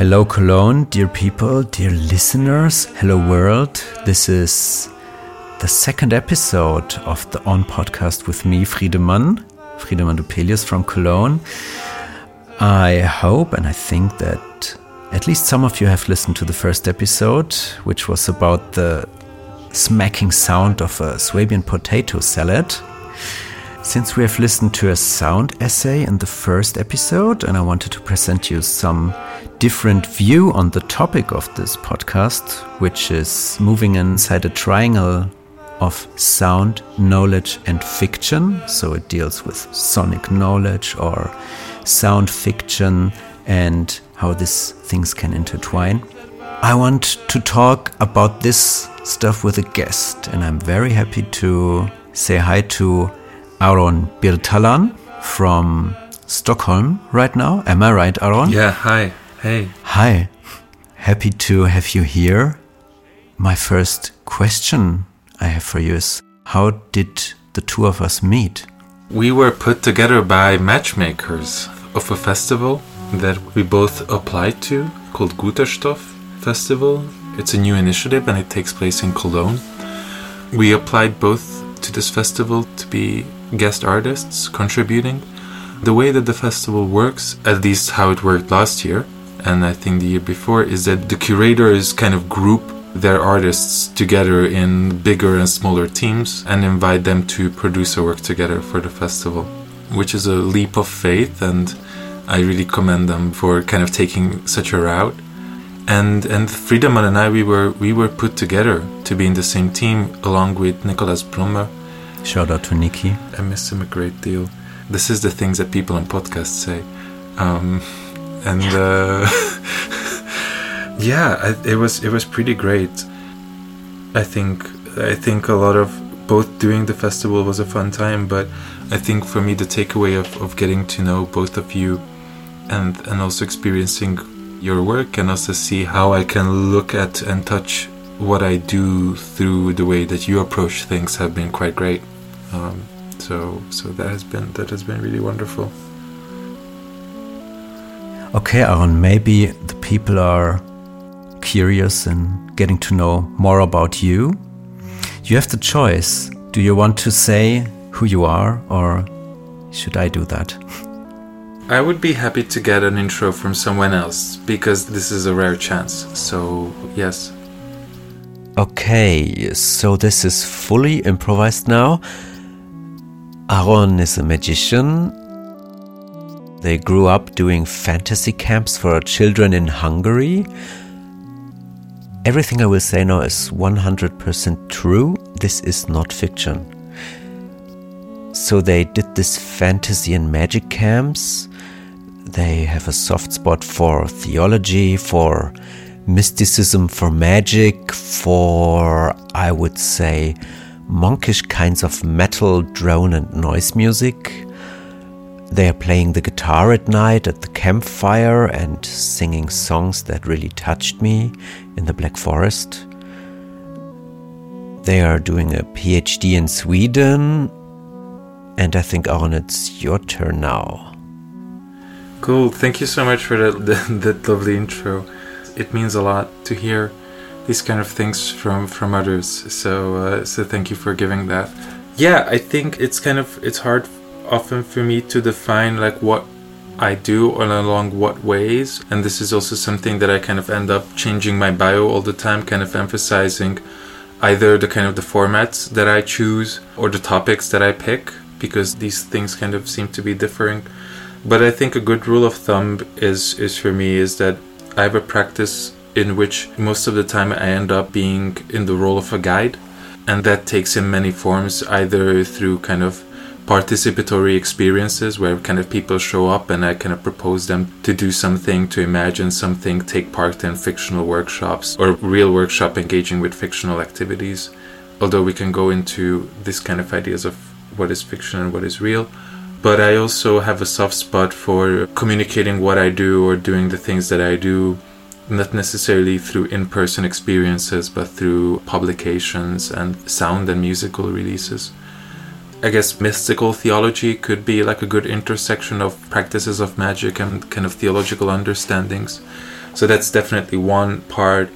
Hello, Cologne, dear people, dear listeners. Hello, world. This is the second episode of the On podcast with me, Friedemann, Friedemann Dupelius from Cologne. I hope and I think that at least some of you have listened to the first episode, which was about the smacking sound of a Swabian potato salad. Since we have listened to a sound essay in the first episode, and I wanted to present you some different view on the topic of this podcast, which is moving inside a triangle of sound, knowledge, and fiction. So it deals with sonic knowledge or sound fiction and how these things can intertwine. I want to talk about this stuff with a guest, and I'm very happy to say hi to Áron Birtalan from Stockholm right now. Am I right, Áron? Yeah, hi. Hey. Hi. Happy to have you here. My first question I have for you is how did the two of us meet? We were put together by matchmakers of a festival that we both applied to called Guterstoff Festival. It's a new initiative and it takes place in Cologne. We applied both to this festival to be guest artists contributing. The way that the festival works, at least how it worked last year, and I think the year before, is that the curators kind of group their artists together in bigger and smaller teams and invite them to produce a work together for the festival, which is a leap of faith, and I really commend them for kind of taking such a route. And and Friedemann and I, we were we were put together to be in the same team along with Nicolas Brummer, Shout out to Nikki. I miss him a great deal. This is the things that people on podcasts say. Um, and uh, yeah, I, it was it was pretty great. I think I think a lot of both doing the festival was a fun time, but I think for me the takeaway of, of getting to know both of you and and also experiencing your work and also see how I can look at and touch what I do through the way that you approach things have been quite great. Um, so so that has been that has been really wonderful. Okay, Áron, maybe the people are curious and getting to know more about you. You have the choice. Do you want to say who you are or should I do that? I would be happy to get an intro from someone else because this is a rare chance. So, yes. Okay, so this is fully improvised now. Áron is a magician. They grew up doing fantasy camps for children in Hungary. Everything I will say now is 100% true. This is not fiction. So they did this fantasy and magic camps. They have a soft spot for theology, for mysticism, for magic, for, I would say, monkish kinds of metal, drone, and noise music. They are playing the guitar at night at the campfire and singing songs that really touched me in the Black Forest. They are doing a PhD in Sweden, and I think, Áron, it's your turn now. Cool. Thank you so much for that, that, that lovely intro. It means a lot to hear these kind of things from from others. So uh, so thank you for giving that. Yeah, I think it's kind of it's hard often for me to define like what I do and along what ways. And this is also something that I kind of end up changing my bio all the time, kind of emphasizing either the kind of the formats that I choose or the topics that I pick because these things kind of seem to be differing. But I think a good rule of thumb is is for me is that I have a practice in which most of the time I end up being in the role of a guide and that takes in many forms either through kind of participatory experiences where kind of people show up and I kind of propose them to do something, to imagine something, take part in fictional workshops or real workshop engaging with fictional activities. Although we can go into this kind of ideas of what is fiction and what is real. but I also have a soft spot for communicating what I do or doing the things that I do, not necessarily through in person experiences, but through publications and sound and musical releases. I guess mystical theology could be like a good intersection of practices of magic and kind of theological understandings. So that's definitely one part.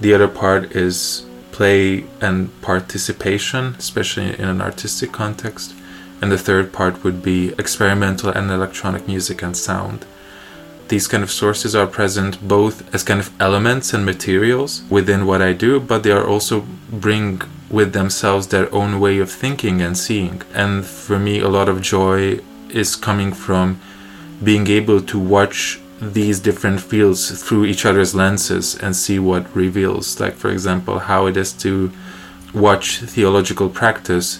The other part is play and participation, especially in an artistic context. And the third part would be experimental and electronic music and sound. These kind of sources are present both as kind of elements and materials within what I do, but they are also bring with themselves their own way of thinking and seeing. And for me, a lot of joy is coming from being able to watch these different fields through each other's lenses and see what reveals. Like, for example, how it is to watch theological practice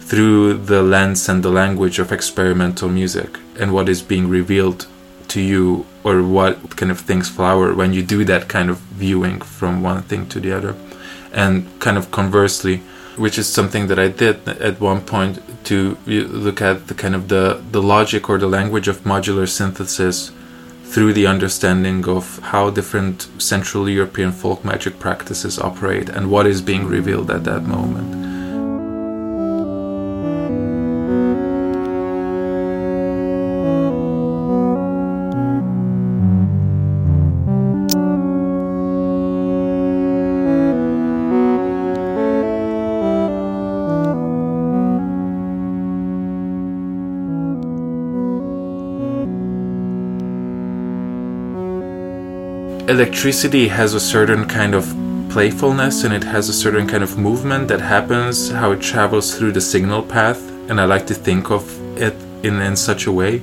through the lens and the language of experimental music and what is being revealed to you or what kind of things flower when you do that kind of viewing from one thing to the other and kind of conversely which is something that I did at one point to look at the kind of the, the logic or the language of modular synthesis through the understanding of how different Central European folk magic practices operate and what is being revealed at that moment. Electricity has a certain kind of playfulness and it has a certain kind of movement that happens how it travels through the signal path and i like to think of it in, in such a way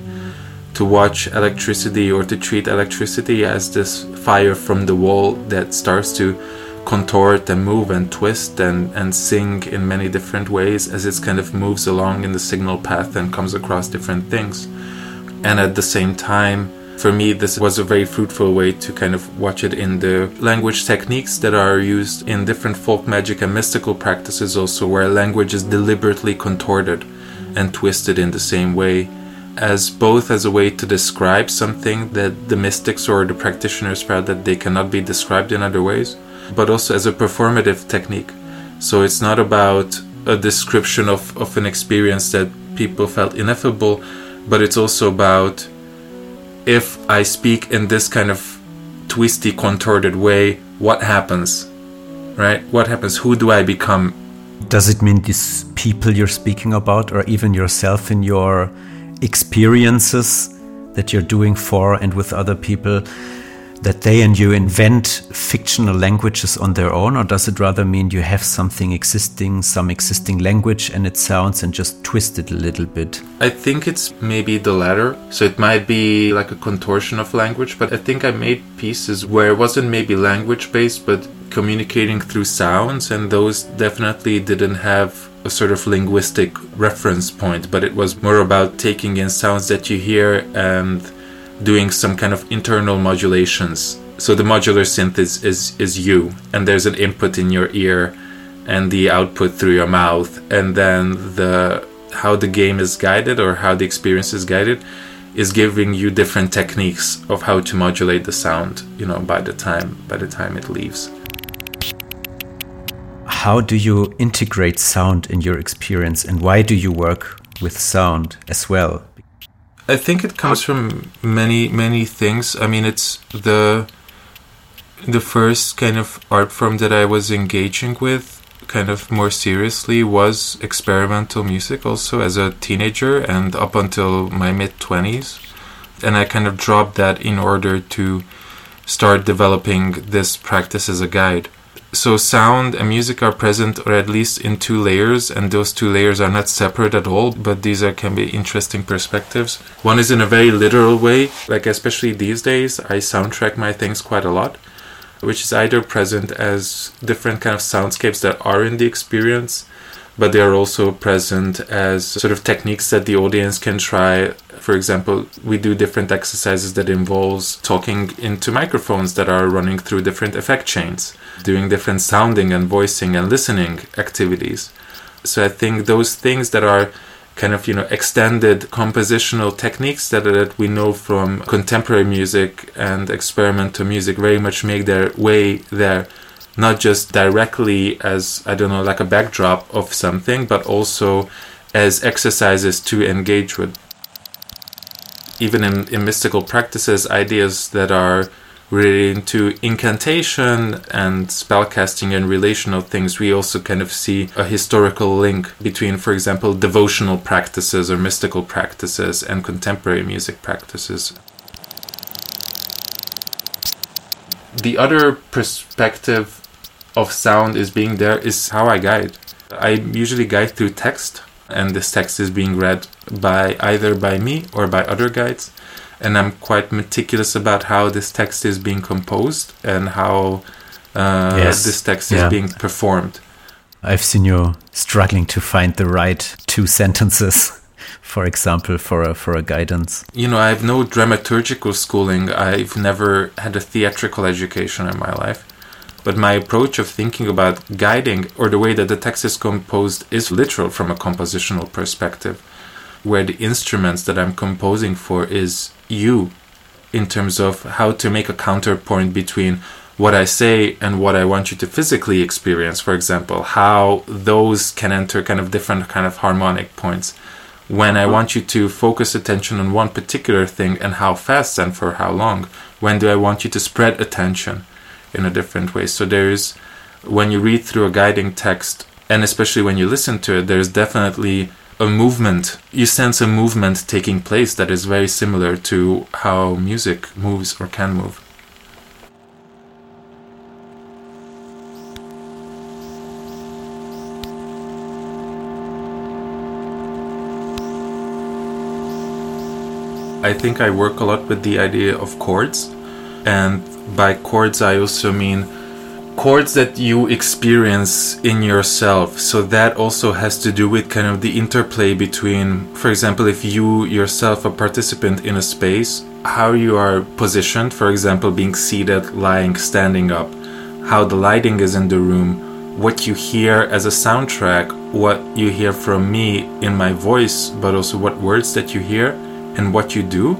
to watch electricity or to treat electricity as this fire from the wall that starts to contort and move and twist and, and sing in many different ways as it kind of moves along in the signal path and comes across different things. And at the same time for me, this was a very fruitful way to kind of watch it in the language techniques that are used in different folk magic and mystical practices, also, where language is deliberately contorted and twisted in the same way, as both as a way to describe something that the mystics or the practitioners felt that they cannot be described in other ways, but also as a performative technique. So it's not about a description of, of an experience that people felt ineffable, but it's also about if I speak in this kind of twisty, contorted way, what happens? Right? What happens? Who do I become? Does it mean these people you're speaking about, or even yourself in your experiences that you're doing for and with other people? That they and you invent fictional languages on their own, or does it rather mean you have something existing, some existing language, and it sounds and just twist it a little bit? I think it's maybe the latter. So it might be like a contortion of language, but I think I made pieces where it wasn't maybe language based, but communicating through sounds, and those definitely didn't have a sort of linguistic reference point, but it was more about taking in sounds that you hear and doing some kind of internal modulations. So the modular synth is, is, is you, and there's an input in your ear and the output through your mouth, and then the how the game is guided or how the experience is guided is giving you different techniques of how to modulate the sound, you know, by the time by the time it leaves. How do you integrate sound in your experience and why do you work with sound as well? I think it comes from many many things. I mean, it's the the first kind of art form that I was engaging with kind of more seriously was experimental music also as a teenager and up until my mid 20s and I kind of dropped that in order to start developing this practice as a guide so sound and music are present or at least in two layers and those two layers are not separate at all but these are can be interesting perspectives. One is in a very literal way like especially these days i soundtrack my things quite a lot which is either present as different kind of soundscapes that are in the experience but they are also present as sort of techniques that the audience can try. For example, we do different exercises that involves talking into microphones that are running through different effect chains, doing different sounding and voicing and listening activities. So I think those things that are kind of you know extended compositional techniques that, that we know from contemporary music and experimental music very much make their way there not just directly as i don't know like a backdrop of something but also as exercises to engage with even in, in mystical practices ideas that are relating to incantation and spellcasting and relational things, we also kind of see a historical link between, for example, devotional practices or mystical practices and contemporary music practices. The other perspective of sound is being there is how I guide. I usually guide through text, and this text is being read by either by me or by other guides and I'm quite meticulous about how this text is being composed and how uh, yes. this text yeah. is being performed. I've seen you struggling to find the right two sentences, for example, for a, for a guidance. You know, I have no dramaturgical schooling. I've never had a theatrical education in my life. But my approach of thinking about guiding or the way that the text is composed is literal from a compositional perspective where the instruments that I'm composing for is you in terms of how to make a counterpoint between what I say and what I want you to physically experience, for example, how those can enter kind of different kind of harmonic points. When I want you to focus attention on one particular thing and how fast and for how long, when do I want you to spread attention in a different way? So there's, when you read through a guiding text, and especially when you listen to it, there's definitely a movement. You sense a movement taking place that is very similar to how music moves or can move. I think I work a lot with the idea of chords, and by chords, I also mean chords that you experience in yourself. So that also has to do with kind of the interplay between, for example, if you yourself a participant in a space, how you are positioned, for example, being seated, lying, standing up, how the lighting is in the room, what you hear as a soundtrack, what you hear from me in my voice, but also what words that you hear and what you do.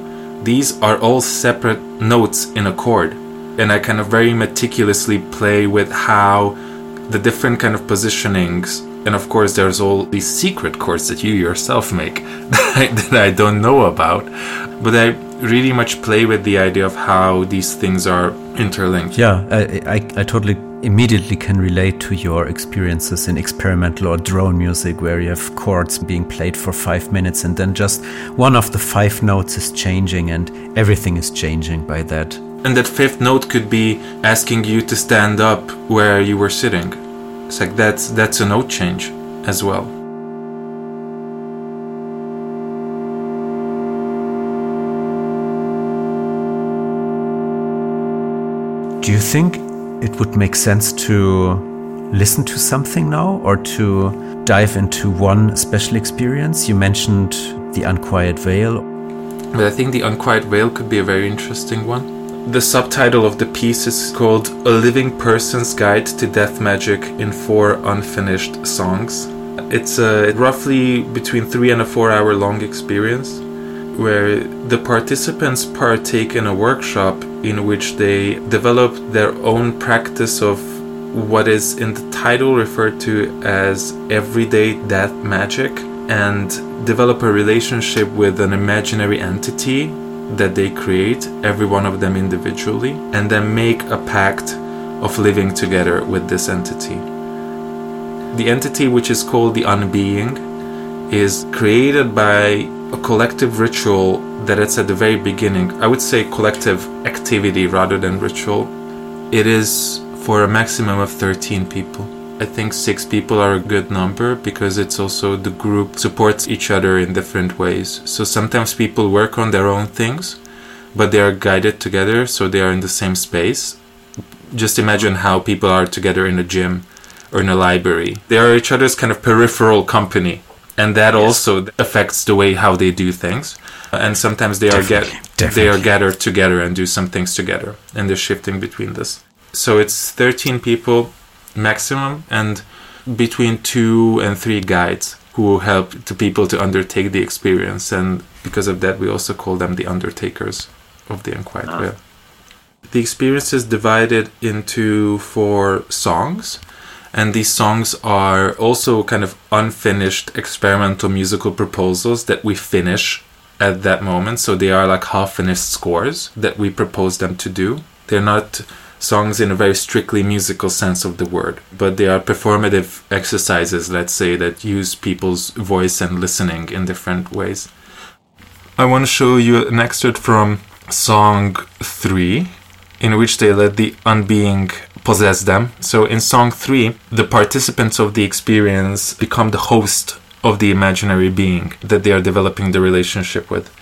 These are all separate notes in a chord and I kind of very meticulously play with how the different kind of positionings and of course there's all these secret chords that you yourself make that I, that I don't know about but I really much play with the idea of how these things are interlinked. Yeah I, I, I totally immediately can relate to your experiences in experimental or drone music where you have chords being played for five minutes and then just one of the five notes is changing and everything is changing by that and that fifth note could be asking you to stand up where you were sitting. It's like that's that's a note change as well. Do you think it would make sense to listen to something now or to dive into one special experience? You mentioned the Unquiet Veil. But I think the Unquiet Veil could be a very interesting one the subtitle of the piece is called A Living Person's Guide to Death Magic in Four Unfinished Songs. It's a roughly between three and a four hour long experience where the participants partake in a workshop in which they develop their own practice of what is in the title referred to as everyday death magic and develop a relationship with an imaginary entity that they create, every one of them individually, and then make a pact of living together with this entity. The entity, which is called the Unbeing, is created by a collective ritual that it's at the very beginning. I would say collective activity rather than ritual. It is for a maximum of 13 people. I think six people are a good number because it's also the group supports each other in different ways. So sometimes people work on their own things, but they are guided together, so they are in the same space. Just imagine how people are together in a gym or in a library. They are each other's kind of peripheral company, and that yes. also affects the way how they do things. And sometimes they definitely, are get they are gathered together and do some things together, and they're shifting between this. So it's 13 people maximum and between two and three guides who help the people to undertake the experience, and because of that, we also call them the undertakers of the unquiet Ah. Veil. The experience is divided into four songs, and these songs are also kind of unfinished experimental musical proposals that we finish at that moment. So they are like half finished scores that we propose them to do. They're not songs in a very strictly musical sense of the word, but they are performative exercises, let's say, that use people's voice and listening in different ways. I want to show you an excerpt from song three, in which they let the unbeing possess them. So in song three, the participants of the experience become the host of the imaginary being that they are developing the relationship with.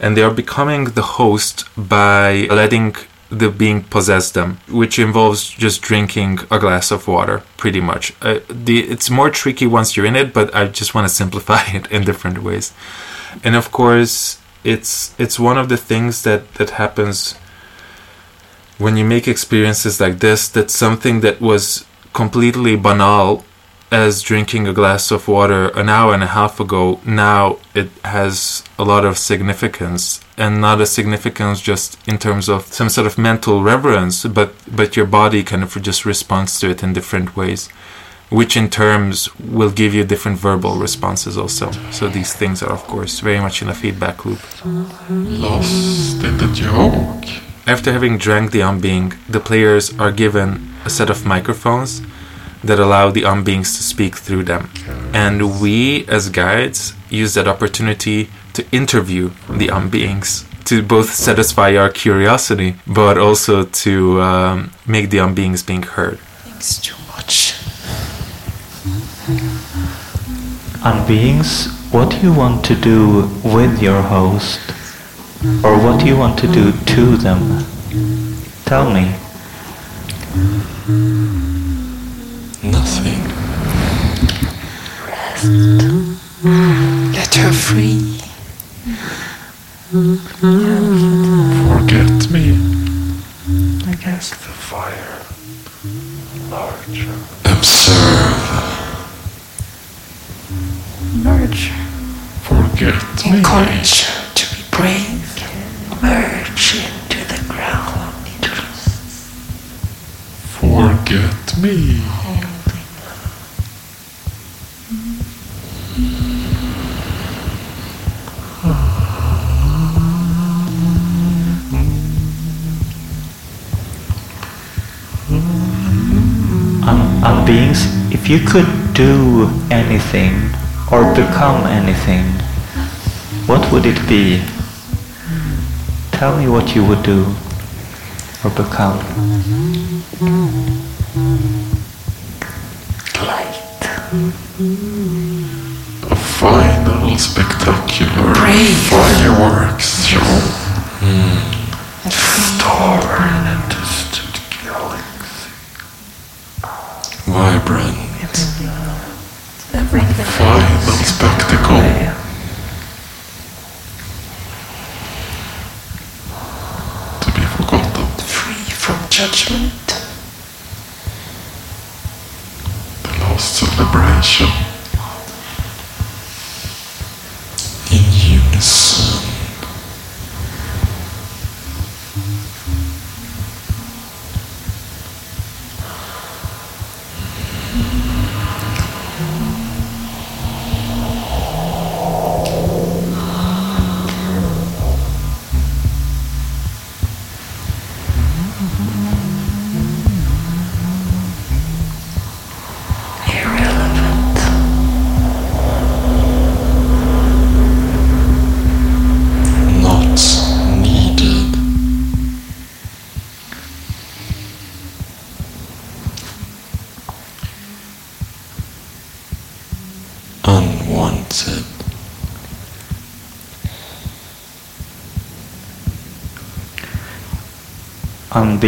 And they are becoming the host by letting the being possess them, which involves just drinking a glass of water, pretty much. Uh, the, it's more tricky once you're in it, but I just want to simplify it in different ways. And of course, it's it's one of the things that that happens when you make experiences like this that something that was completely banal as drinking a glass of water an hour and a half ago now it has a lot of significance. And not a significance just in terms of some sort of mental reverence but but your body kind of just responds to it in different ways which in terms will give you different verbal responses also. So these things are of course very much in a feedback loop. Lost in the joke. After having drank the unbeing, the players are given a set of microphones that allow the unbeings to speak through them. And we, as guides, use that opportunity to interview the unbeings to both satisfy our curiosity, but also to um, make the unbeings being heard. Thanks too much. Unbeings, what do you want to do with your host? Or what do you want to do to them? Tell me. Nothing. Rest. Let her free. Forget me. I guess. The fire. Larger. Observe. Merge. Forget me. Encourage her to. Merge into the ground. Into the Forget me. Um, um, Un- unbeings, if you could do anything or become anything, what would it be? Tell me what you would do or become. light. A final spectacular Brave. fireworks hmm. show. And free. Star in a distant galaxy. Vibrant. Everything. Final spectacle.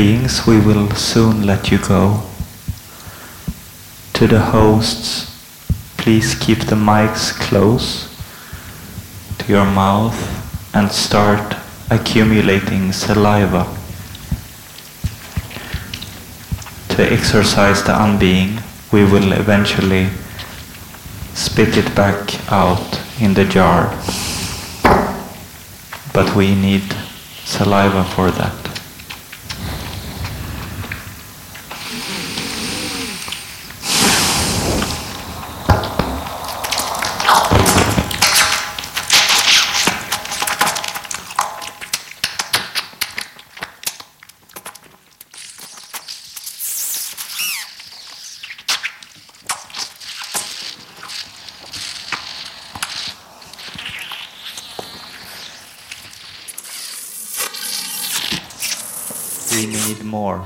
Unbeings, we will soon let you go. To the hosts, please keep the mics close to your mouth and start accumulating saliva. To exorcise the unbeing, we will eventually spit it back out in the jar. But we need saliva for that. We need more.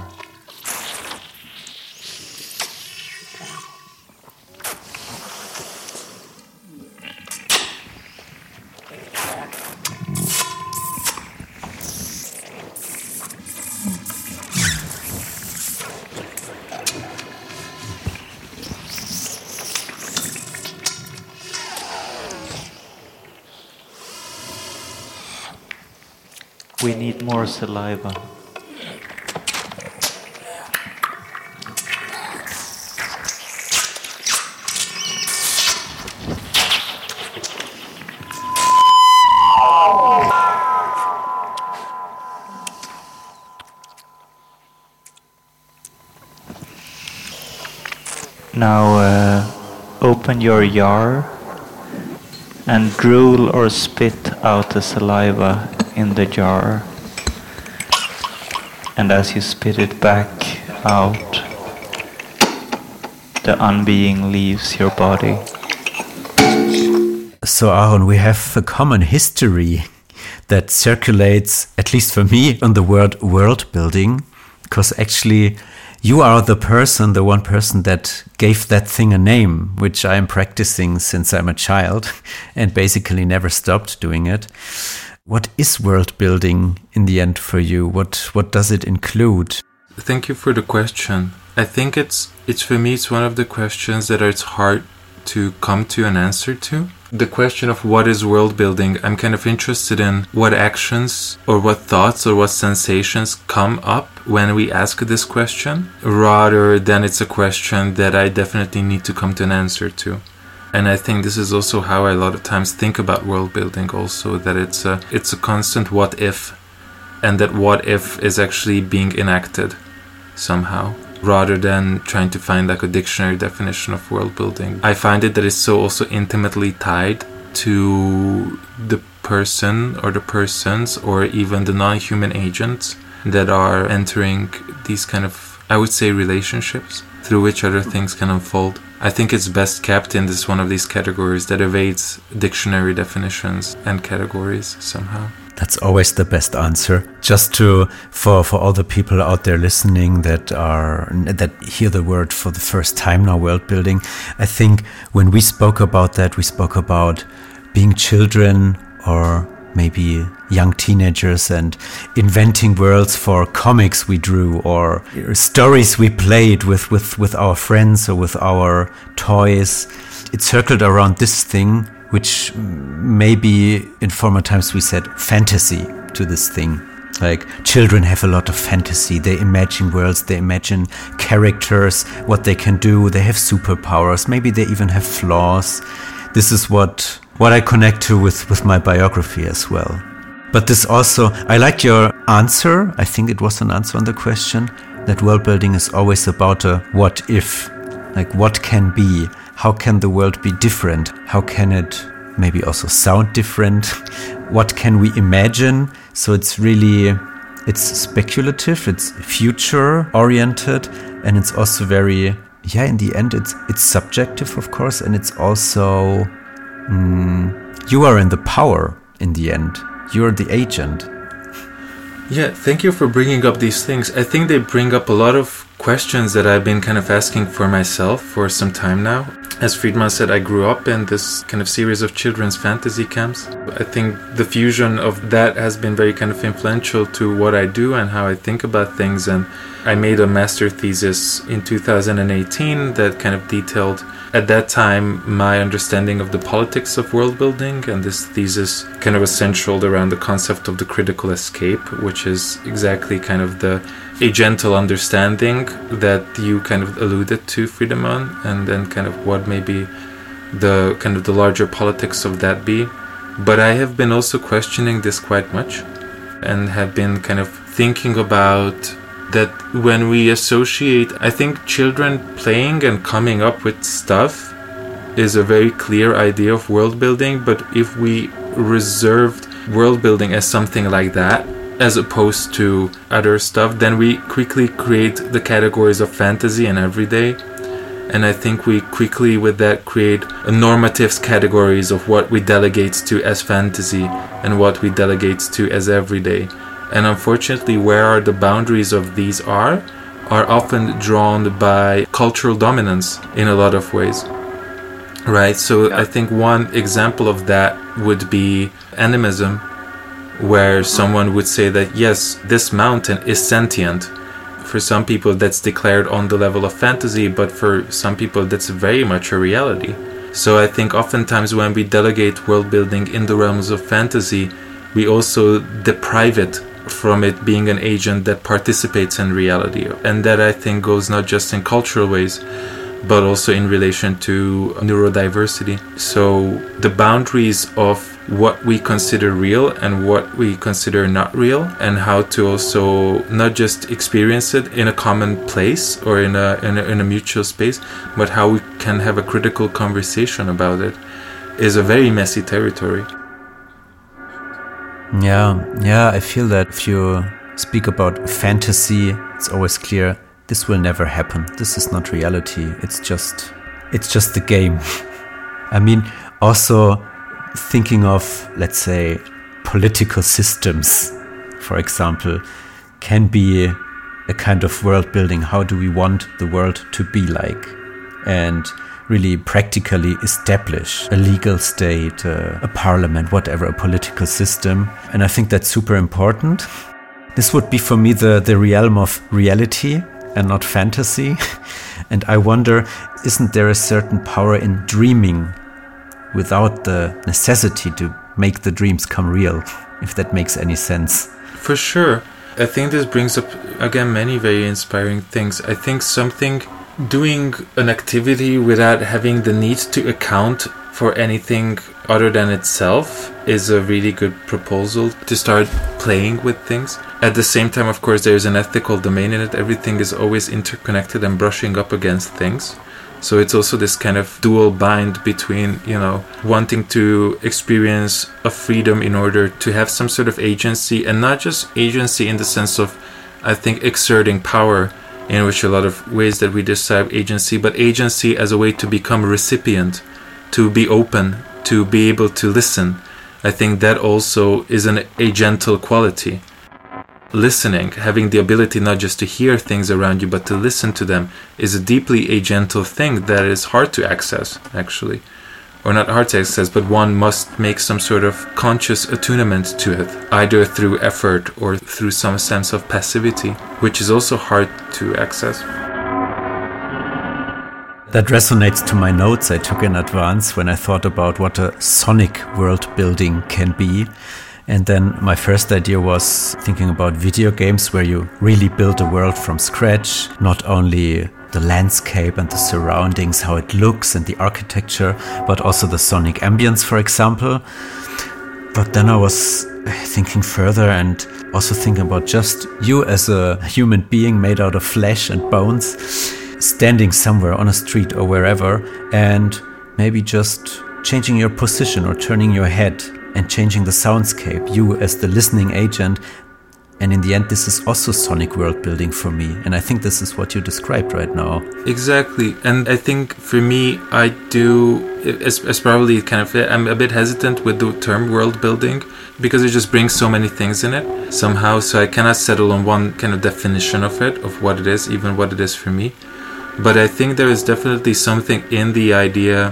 We need more saliva. Now uh, open your jar and drool or spit out the saliva in the jar. And as you spit it back out, the unbeing leaves your body. So, Áron, we have a common history that circulates, at least for me, on the word world building, because actually you are the person, the one person that gave that thing a name, which I am practicing since I'm a child and basically never stopped doing it. What is world building in the end for you? What what does it include? Thank you for the question. I think it's it's for me it's one of the questions that it's hard to come to an answer to. The question of what is world building, I'm kind of interested in what actions or what thoughts or what sensations come up when we ask this question, rather than it's a question that I definitely need to come to an answer to. And I think this is also how I a lot of times think about world building also that it's a it's a constant what if and that what if is actually being enacted somehow rather than trying to find like a dictionary definition of world building. I find it that it's so also intimately tied to the person or the persons or even the non-human agents that are entering these kind of I would say relationships through which other things can unfold. I think it's best kept in this one of these categories that evades dictionary definitions and categories somehow. That's always the best answer. Just to for for all the people out there listening that are that hear the word for the first time now, world building. I think when we spoke about that, we spoke about being children or maybe young teenagers and inventing worlds for comics we drew or stories we played with, with, with our friends or with our toys. It circled around this thing, which maybe in former times we said fantasy to this thing. Like children have a lot of fantasy. They imagine worlds, they imagine characters, what they can do. They have superpowers. Maybe they even have flaws. This is what what I connect to with, with my biography as well. But this also, I like your answer. I think it was an answer on the question that world building is always about a what if. Like, what can be? How can the world be different? How can it maybe also sound different? What can we imagine? So it's really, it's speculative, it's future oriented, and it's also very, yeah, in the end, it's, it's subjective, of course, and it's also Mm, you are in the power in the end. You're the agent. Yeah, thank you for bringing up these things. I think they bring up a lot of questions that I've been kind of asking for myself for some time now. As Friedemann said, I grew up in this kind of series of children's fantasy camps. I think the fusion of that has been very kind of influential to what I do and how I think about things. And I made a master thesis in 2018 that kind of detailed at that time my understanding of the politics of world building and this thesis kind of was centered around the concept of the critical escape which is exactly kind of the agential understanding that you kind of alluded to Friedemann and then kind of what maybe the kind of the larger politics of that be. But I have been also questioning this quite much and have been kind of thinking about that when we associate, I think children playing and coming up with stuff is a very clear idea of world building, but if we reserved world building as something like that, as opposed to other stuff, then we quickly create the categories of fantasy and everyday. And I think we quickly, with that, create normatives categories of what we delegate to as fantasy and what we delegate to as everyday. And unfortunately, where are the boundaries of these are, are often drawn by cultural dominance in a lot of ways. Right, so I think one example of that would be animism, where someone would say that yes, this mountain is sentient. For some people, that's declared on the level of fantasy, but for some people, that's very much a reality. So I think oftentimes when we delegate world building in the realms of fantasy, we also deprive it from it being an agent that participates in reality. And that I think goes not just in cultural ways, but also in relation to neurodiversity. So the boundaries of what we consider real and what we consider not real, and how to also not just experience it in a common place or in a, in a, in a mutual space, but how we can have a critical conversation about it, is a very messy territory. Yeah, yeah, I feel that if you speak about fantasy, it's always clear this will never happen. This is not reality. It's just it's just the game. I mean, also thinking of let's say political systems, for example, can be a kind of world building. How do we want the world to be like? And really practically establish a legal state, uh, a parliament, whatever, a political system. And I think that's super important. This would be for me the, the realm of reality and not fantasy. and I wonder, isn't there a certain power in dreaming without the necessity to make the dreams come real, if that makes any sense? For sure. I think this brings up, again, many very inspiring things. I think something doing an activity without having the need to account for anything other than itself is a really good proposal to start playing with things. At the same time, of course, there's an ethical domain in it. Everything is always interconnected and brushing up against things. So it's also this kind of dual bind between, you know, wanting to experience a freedom in order to have some sort of agency and not just agency in the sense of, I think, exerting power in which a lot of ways that we describe agency, but agency as a way to become a recipient, to be open, to be able to listen. I think that also is an agential quality. Listening, having the ability not just to hear things around you, but to listen to them, is a deeply agential thing that is hard to access, actually or not to access, but one must make some sort of conscious attunement to it, either through effort or through some sense of passivity, which is also hard to access. That resonates to my notes I took in advance when I thought about what a sonic world building can be. And then my first idea was thinking about video games where you really build a world from scratch, not only the landscape and the surroundings, how it looks and the architecture, but also the sonic ambience, for example. But then I was eh, thinking further and also thinking about just you as a human being made out of flesh and bones, standing somewhere on a street or wherever, and maybe just changing your position or turning your head and changing the soundscape. You as the listening agent and in the end, this is also sonic world building for me. And I think this is what you described right now. Exactly. And I think for me, I do, as, as probably kind of, I'm a bit hesitant with the term world building because it just brings so many things in it somehow. So I cannot settle on one kind of definition of it, of what it is, even what it is for me. But I think there is definitely something in the idea,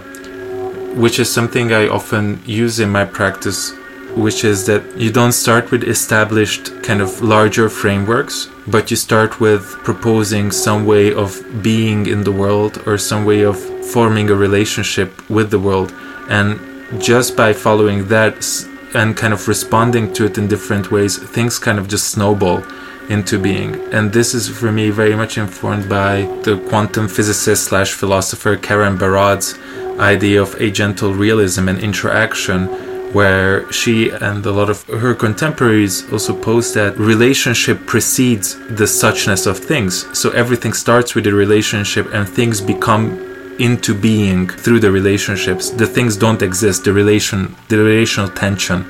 which is something I often use in my practice which is that you don't start with established kind of larger frameworks, but you start with proposing some way of being in the world or some way of forming a relationship with the world. And just by following that and kind of responding to it in different ways, things kind of just snowball into being. And this is for me very much informed by the quantum physicist slash philosopher Karen Barad's idea of agential realism and interaction where she and a lot of her contemporaries also post that relationship precedes the suchness of things. So everything starts with the relationship and things become into being through the relationships. The things don't exist, the relation the relational tension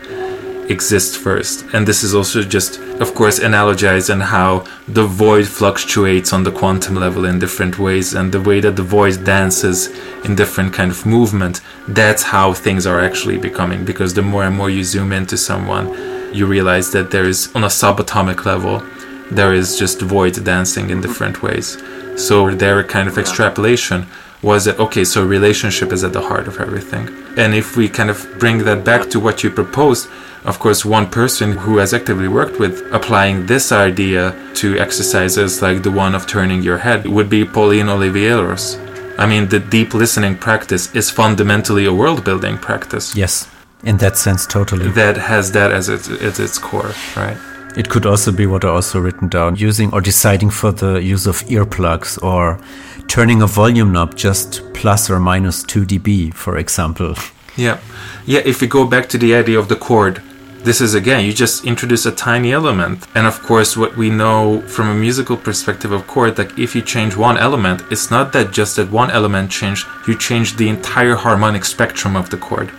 exists first. And this is also just, of course, analogized in how the void fluctuates on the quantum level in different ways and the way that the void dances in different kind of movement. That's how things are actually becoming because the more and more you zoom into someone, you realize that there is, on a subatomic level, there is just void dancing in different ways. So their kind of extrapolation was that okay so relationship is at the heart of everything and if we kind of bring that back to what you proposed of course, one person who has actively worked with applying this idea to exercises like the one of turning your head would be Pauline Oliveros. I mean, the deep listening practice is fundamentally a world building practice. Yes, in that sense, totally. That has that as its, as its core, right? It could also be what I also written down using or deciding for the use of earplugs or turning a volume knob just plus or minus 2 dB, for example. Yeah. Yeah, if we go back to the idea of the chord, this is again, you just introduce a tiny element. And of course, what we know from a musical perspective of chord, like if you change one element, it's not that just that one element changed, you change the entire harmonic spectrum of the chord,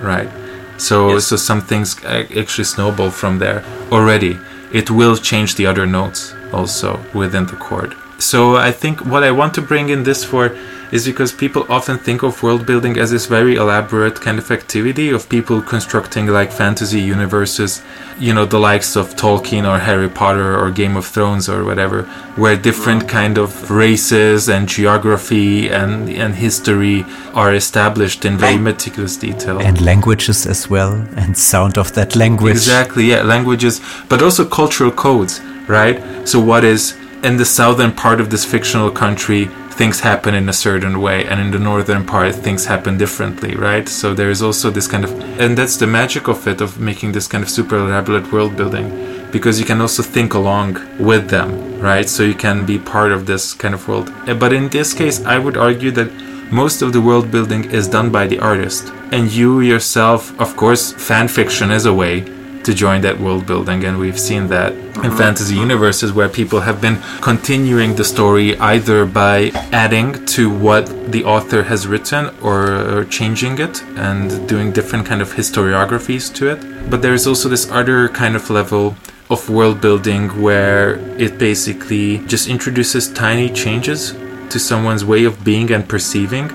right? So, yes. so some things uh, actually snowball from there already. It will change the other notes also within the chord. So I think what I want to bring in this for is because people often think of world building as this very elaborate kind of activity of people constructing like fantasy universes, you know, the likes of Tolkien or Harry Potter or Game of Thrones or whatever, where different kind of races and geography and and history are established in very meticulous detail. And languages as well, and sound of that language. Exactly, yeah, languages, but also cultural codes, right? So what is in the southern part of this fictional country things happen in a certain way and in the northern part things happen differently right? So there is also this kind of and that's the magic of it of making this kind of super elaborate world building because you can also think along with them right? So you can be part of this kind of world. Eh, but in this case i would argue that most of the world building is done by the artist. And you yourself of course fan fiction is a way to join that world building and we've seen that in mm-hmm. fantasy universes where people have been continuing the story either by adding to what the author has written or, changing it and doing different kind of historiographies to it. But there's also this other kind of level of world building where it basically just introduces tiny changes to someone's way of being and perceiving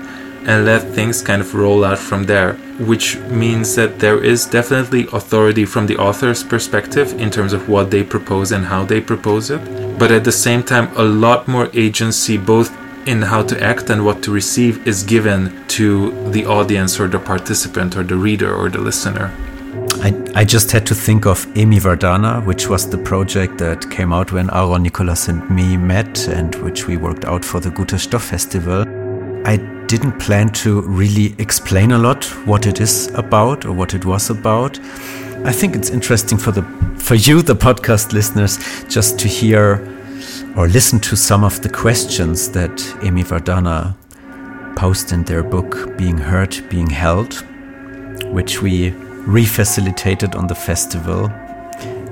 and let things kind of roll out from there, which means that there is definitely authority from the author's perspective in terms of what they propose and how they propose it, but at the same time, a lot more agency both in how to act and what to receive is given to the audience or the participant or the reader or the listener. I, I just had to think of Emi Vardana, which was the project that came out when Áron, Nicolas, and me met, and which we worked out for the Guter Stoff Festival. I didn't plan to really explain a lot what it is about or what it was about. I think it's interesting for the for you, the podcast listeners, just to hear or listen to some of the questions that Emi Vardana posed in their book Being Heard, Being Held, which we refacilitated on the festival.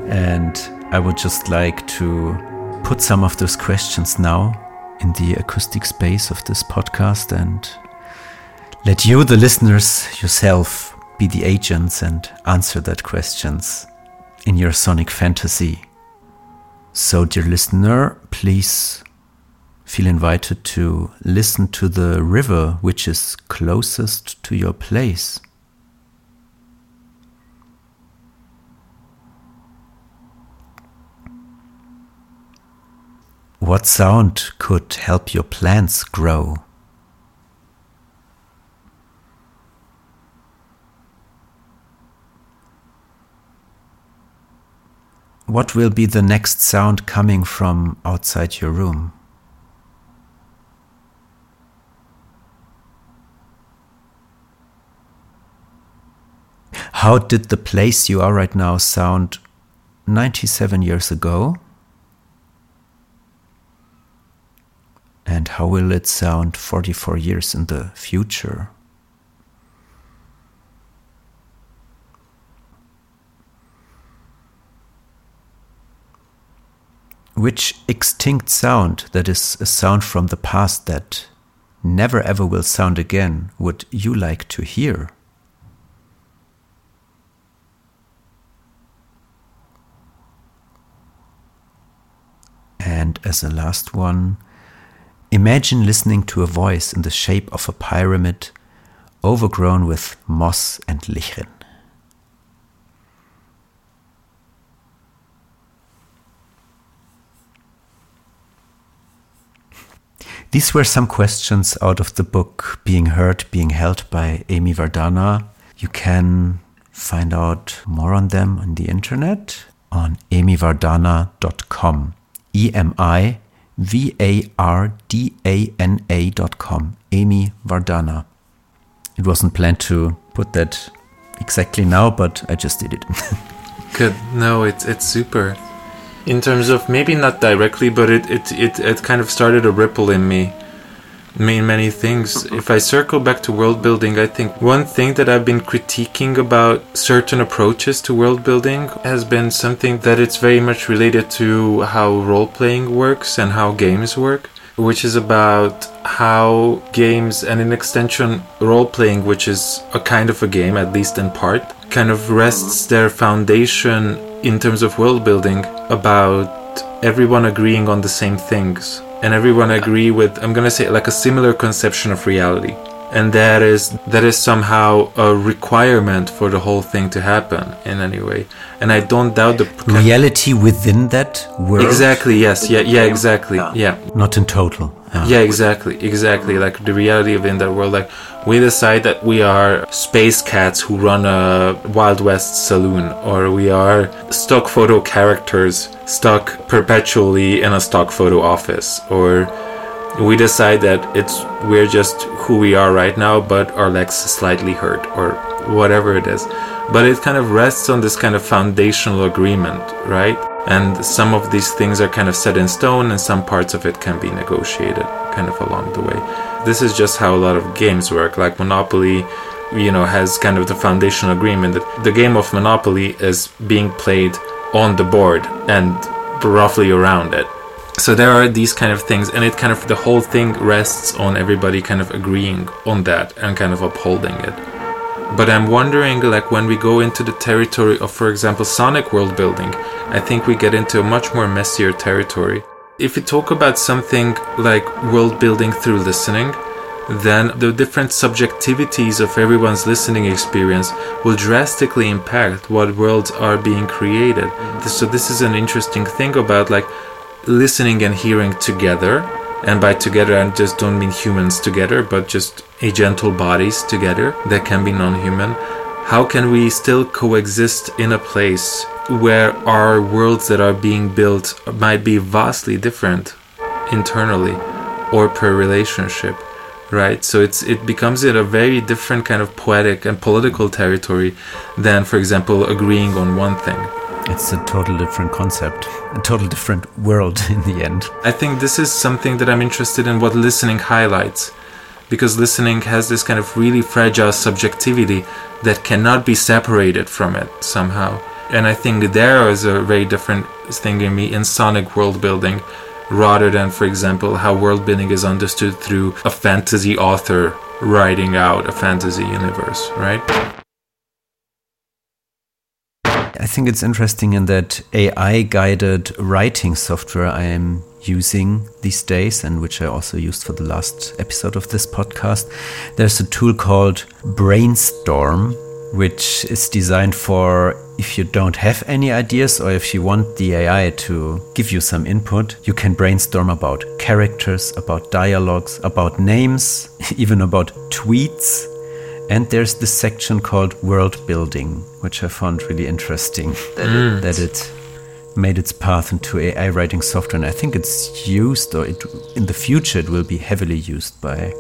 And I would just like to put some of those questions now in the acoustic space of this podcast and let you, the listeners, yourself be the agents and answer that questions in your sonic fantasy. So, dear listener, please feel invited to listen to the river which is closest to your place. What sound could help your plants grow? What will be the next sound coming from outside your room? How did the place you are right now sound 97 years ago? And how will it sound 44 years in the future? Which extinct sound, that is, a sound from the past that never ever will sound again, would you like to hear? And as a last one, imagine listening to a voice in the shape of a pyramid overgrown with moss and lichen. These were some questions out of the book Being Heard, Being Held by Emi Vardana. You can find out more on them on the internet on emivardana.com. E M I V A R D A N A.com. Emi Vardana. It wasn't planned to put that exactly now, but I just did it. Good. No, it's it's super. In terms of maybe not directly, but it it, it, it kind of started a ripple in me. In many things. If I circle back to world building, I think one thing that I've been critiquing about certain approaches to world building has been something that it's very much related to how role playing works and how games work which is about how games and in extension role playing which is a kind of a game at least in part kind of rests their foundation in terms of world building about everyone agreeing on the same things and everyone agree with i'm going to say like a similar conception of reality. And that is that is somehow a requirement for the whole thing to happen in any way. And i don't doubt the reality within that world? Exactly yes. Yeah yeah exactly. Ah. Yeah. Not in total Uh-huh. yeah exactly exactly. Like the reality within that world like we decide that we are space cats who run a wild west saloon or we are stock photo characters stuck perpetually in a stock photo office or we decide that it's we're just who we are right now but our legs slightly hurt or whatever it is. But it kind of rests on this kind of foundational agreement right? And some of these things are kind of set in stone and some parts of it can be negotiated kind of along the way. This is just how a lot of games work. Like monopoly you know has kind of the foundational agreement that the game of monopoly is being played on the board and roughly around it so there are these kind of things and it kind of the whole thing rests on everybody kind of agreeing on that and kind of upholding it. But i'm wondering like when we go into the territory of for example sonic world building i think we get into a much more messier territory. If we talk about something like world building through listening then the different subjectivities of everyone's listening experience will drastically impact what worlds are being created. So this is an interesting thing about like listening and hearing together and by together i just don't mean humans together but just agential bodies together that can be non-human. How can we still coexist in a place where our worlds that are being built might be vastly different internally or per relationship right? So it's it becomes in a very different kind of poetic and political territory than for example agreeing on one thing it's a total different concept, a total different world in the end. I think this is something that I'm interested in what listening highlights. Because listening has this kind of really fragile subjectivity that cannot be separated from it somehow. And I think there is a very different thing in me in sonic world building rather than, for example, how world building is understood through a fantasy author writing out a fantasy universe, right? I think it's interesting in that AI guided writing software I am using these days and which I also used for the last episode of this podcast. There's a tool called Brainstorm, which is designed for if you don't have any ideas or if you want the AI to give you some input, you can brainstorm about characters, about dialogues, about names, even about tweets and there's this section called world building, which I found really interesting that, mm. it, that it made its path into AI writing software. And I think it's used, or it, in the future, it will be heavily used by,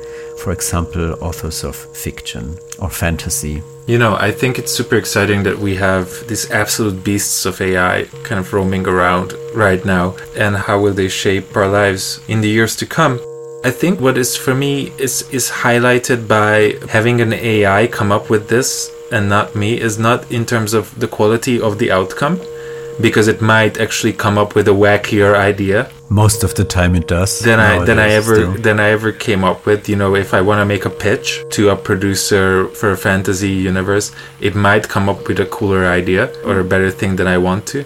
for example, authors of fiction or fantasy. You know, I think it's super exciting that we have these absolute beasts of AI kind of roaming around right now. And how will they shape our lives in the years to come? I think what is for me is is highlighted by having an AI come up with this and not me is not in terms of the quality of the outcome, because it might actually come up with a wackier idea Most of the time it does. than I than I ever still. than I ever came up with. You know, if I want to make a pitch to a producer for a fantasy universe, it might come up with a cooler idea or a better thing than I want to.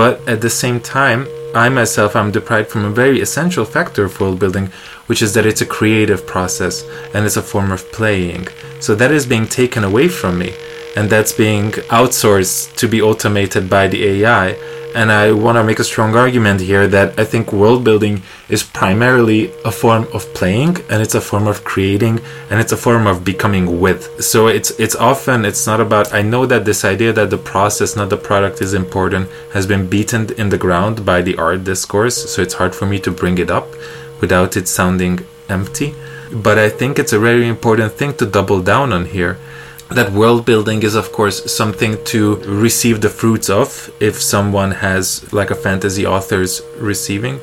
But at the same time, I myself i'm deprived from a very essential factor of world building, which is that it's a creative process and it's a form of playing. So that is being taken away from me, and that's being outsourced to be automated by the AI. And I want to make a strong argument here that I think world building is primarily a form of playing and it's a form of creating and it's a form of becoming with. So it's it's often it's not about I know that this idea that the process not the product is important has been beaten in the ground by the art discourse, so it's hard for me to bring it up without it sounding empty. But I think it's a very important thing to double down on here that world building is of course something to receive the fruits of if someone has like a fantasy author's receiving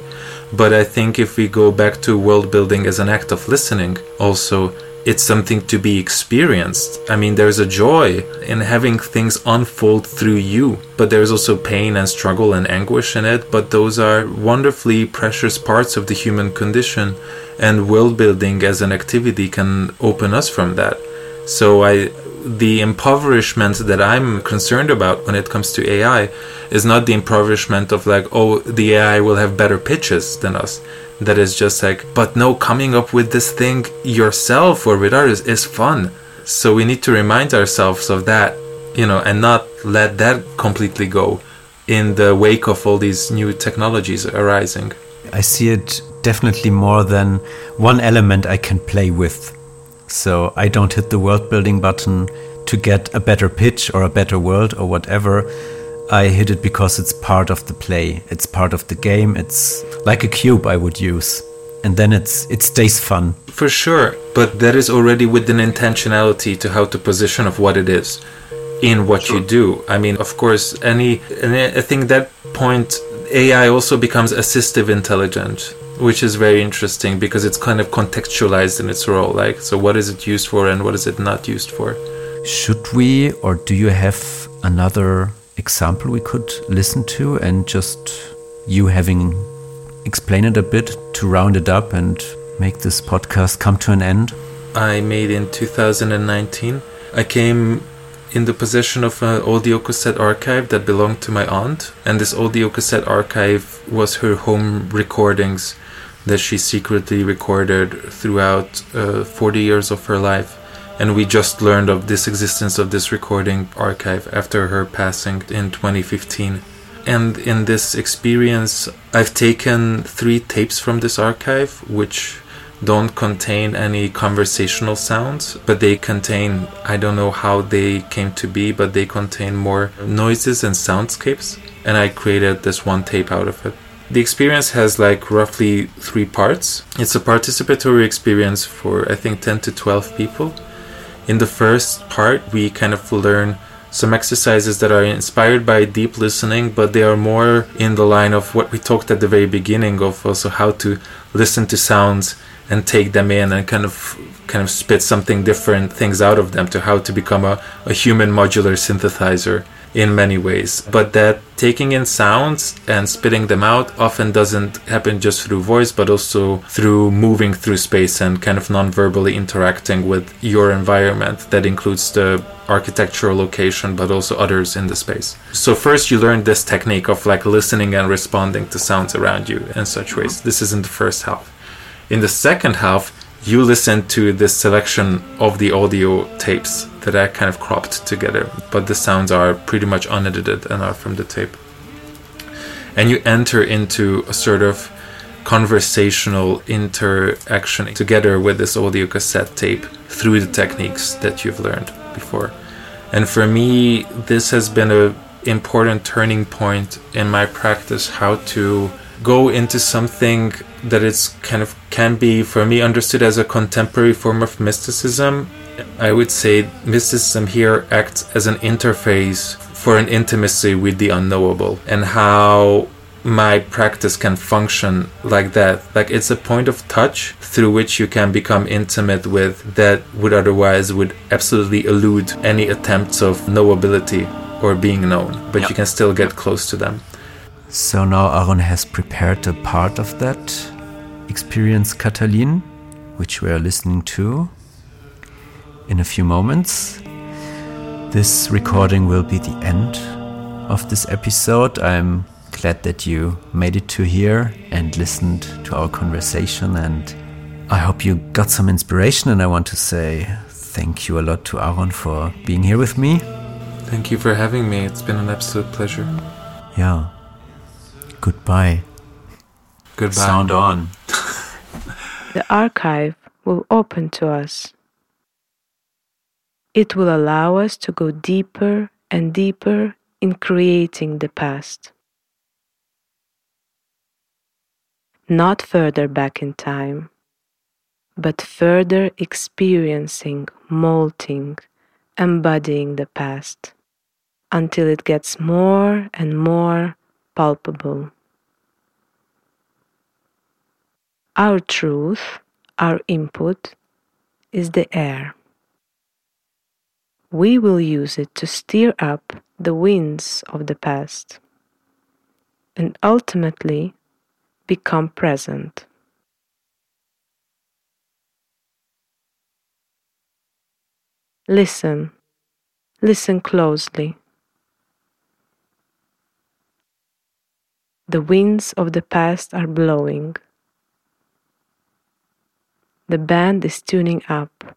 but i think if we go back to world building as an act of listening also it's something to be experienced. I mean there's a joy in having things unfold through you but there's also pain and struggle and anguish in it. But those are wonderfully precious parts of the human condition and world building as an activity can open us from that. So I the impoverishment that I'm concerned about when it comes to AI is not the impoverishment of like, oh, the AI will have better pitches than us. That is just like, but no, coming up with this thing yourself or with others is fun. So we need to remind ourselves of that, you know, and not let that completely go in the wake of all these new technologies arising. I see it definitely more than one element I can play with. So I don't hit the world building button to get a better pitch or a better world or whatever. I hit it because it's part of the play. It's part of the game. It's like a cube I would use. And then it's it stays fun. For sure, but that is already with an intentionality to how to position of what it is in what you do. I mean, of course, any and I think that point AI also becomes assistive intelligence, which is very interesting because it's kind of contextualized in its role. Like, so what is it used for and what is it not used for? Should we or do you have another example we could listen to and just you having explain it a bit to round it up and make this podcast come to an end? I made in 2019. I came in the possession of an audio cassette archive that belonged to my aunt, and this audio cassette archive was her home recordings that she secretly recorded throughout uh, 40 years of her life. And we just learned of this existence of this recording archive after her passing in 2015. And in this experience, I've taken three tapes from this archive, which don't contain any conversational sounds, but they contain, I don't know how they came to be, but they contain more noises and soundscapes. And I created this one tape out of it. The experience has like roughly three parts. It's a participatory experience for I think 10 to 12 people. In the first part, we kind of learn some exercises that are inspired by deep listening, but they are more in the line of what we talked at the very beginning of also how to listen to sounds and take them in and kind of kind of spit something different things out of them to how to become a, a human modular synthesizer in many ways. But that taking in sounds and spitting them out often doesn't happen just through voice, but also through moving through space and kind of non verbally interacting with your environment. That includes the architectural location, but also others in the space. So, first, you learn this technique of like listening and responding to sounds around you in such ways. This is in the first half. In the second half, you listen to this selection of the audio tapes that I kind of cropped together, but the sounds are pretty much unedited and are from the tape. And you enter into a sort of conversational interaction together with this audio cassette tape through the techniques that you've learned before. And for me, this has been an important turning point in my practice how to go into something that it's kind of can be for me understood as a contemporary form of mysticism i would say mysticism here acts as an interface for an intimacy with the unknowable and how my practice can function like that like it's a point of touch through which you can become intimate with that would otherwise would absolutely elude any attempts of knowability or being known, but Yeah. you can still get close to them. So now Áron has prepared a part of that experience, Katalin, which we are listening to in a few moments. This recording will be the end of this episode. I'm glad that you made it to here and listened to our conversation, and I hope you got some inspiration. And I want to say thank you a lot to Áron for being here with me. Thank you for having me. It's been an absolute pleasure. Yeah. Goodbye. Goodbye. Sound on. the archive will open to us. It will allow us to go deeper and deeper in creating the past. Not further back in time, but further experiencing, molting, embodying the past until it gets more and more palpable. Our truth, our input, is the air. We will use it to steer up the winds of the past and ultimately become present. Listen, listen closely. The winds of the past are blowing. The band is tuning up.